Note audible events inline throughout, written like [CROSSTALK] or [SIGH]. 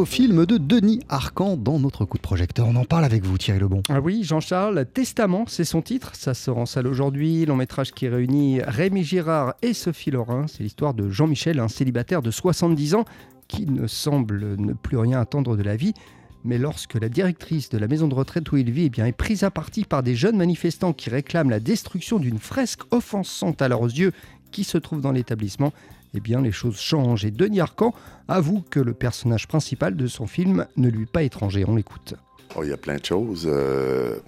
nouveau film de Denis Arcan dans notre coup de projecteur. On en parle avec vous, Thierry Lebon. Ah oui, Jean-Charles, Testament, c'est son titre. Ça sort en salle aujourd'hui. Long métrage qui réunit Rémi Girard et Sophie Laurin. C'est l'histoire de Jean-Michel, un célibataire de 70 ans qui ne semble ne plus rien attendre de la vie. Mais lorsque la directrice de la maison de retraite où il vit eh bien, est prise à partie par des jeunes manifestants qui réclament la destruction d'une fresque offensante à leurs yeux qui se trouve dans l'établissement, eh bien les choses changent. Et Denis Arcan avoue que le personnage principal de son film ne lui est pas étranger. On l'écoute. Oh, il y a plein de choses. Euh,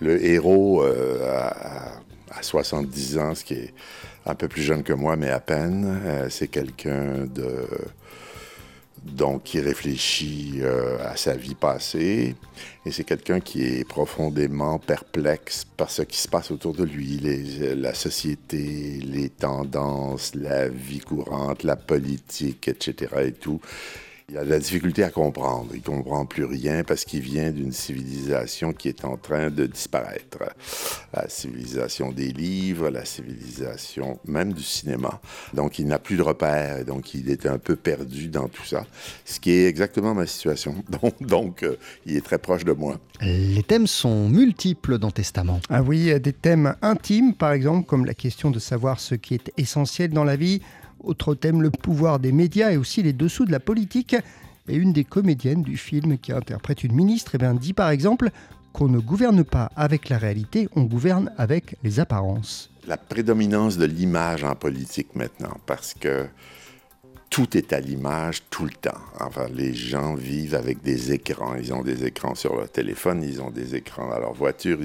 le héros euh, à, 70 ans, ce qui est un peu plus jeune que moi, mais à peine, euh, c'est quelqu'un de donc qui réfléchit euh, à sa vie passée. Et c'est quelqu'un qui est profondément perplexe par ce qui se passe autour de lui, la société, les tendances, la vie courante, la politique, etc. et tout. Il a de la difficulté à comprendre. Il comprend plus rien parce qu'il vient d'une civilisation qui est en train de disparaître. La civilisation des livres, la civilisation même du cinéma. Donc, il n'a plus de repères. Donc, il est un peu perdu dans tout ça. Ce qui est exactement ma situation. [LAUGHS] Donc, donc euh, il est très proche de moi. Les thèmes sont multiples dans Testament. Ah oui, des thèmes intimes, par exemple, comme la question de savoir ce qui est essentiel dans la vie autre thème, le pouvoir des médias et aussi les dessous de la politique. Et une des comédiennes du film qui interprète une ministre eh bien, dit par exemple qu'on ne gouverne pas avec la réalité, on gouverne avec les apparences. La prédominance de l'image en politique maintenant, parce que tout est à l'image tout le temps. Enfin, les gens vivent avec des écrans. Ils ont des écrans sur leur téléphone, ils ont des écrans dans leur voiture.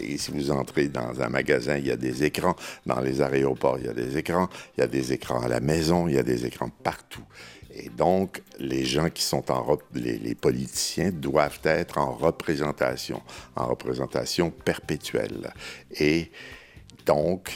et si vous entrez dans un magasin, il y a des écrans. Dans les aéroports, il y a des écrans. Il y a des écrans à la maison, il y a des écrans partout. Et donc, les gens qui sont en... Les, les politiciens doivent être en représentation, en représentation perpétuelle. Et donc,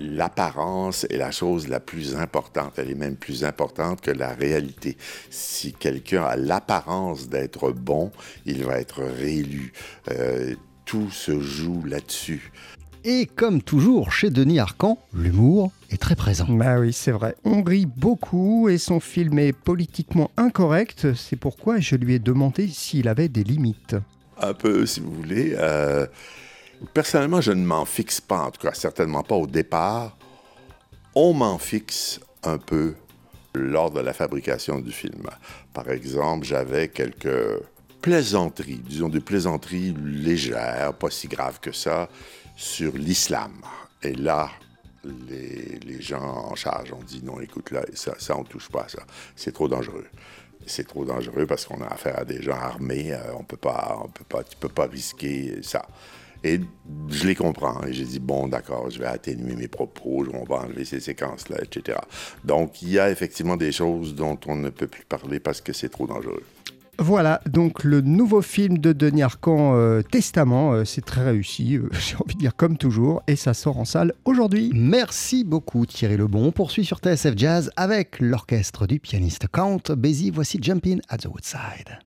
l'apparence est la chose la plus importante. Elle est même plus importante que la réalité. Si quelqu'un a l'apparence d'être bon, il va être réélu. Euh, tout se joue là-dessus. Et comme toujours chez Denis Arcan, l'humour est très présent. Bah oui, c'est vrai. On rit beaucoup et son film est politiquement incorrect. C'est pourquoi je lui ai demandé s'il avait des limites. Un peu, si vous voulez. Euh, Personnellement, je ne m'en fixe pas, en tout cas certainement pas au départ. On m'en fixe un peu lors de la fabrication du film. Par exemple, j'avais quelques plaisanteries, disons des plaisanteries légères, pas si graves que ça, sur l'islam. Et là, les, gens en charge ont dit non, écoute, là, ça, ça on touche pas ça. C'est trop dangereux. C'est trop dangereux parce qu'on a affaire à des gens armés. Euh, on peut peut pas risquer ça. Et je les comprends. Et j'ai dit, bon, d'accord, je vais atténuer mes propos, on va enlever ces séquences-là, etc. Donc, il y a effectivement des choses dont on ne peut plus parler parce que c'est trop dangereux. Voilà, donc le nouveau film de Denis Arcan, euh, Testament, euh, c'est très réussi, euh, [LAUGHS] j'ai envie de dire comme toujours, et ça sort en salle aujourd'hui. Merci beaucoup Thierry Lebon. On poursuit sur TSF Jazz avec l'orchestre du pianiste Count Basie. Voici Jumping at the Woodside.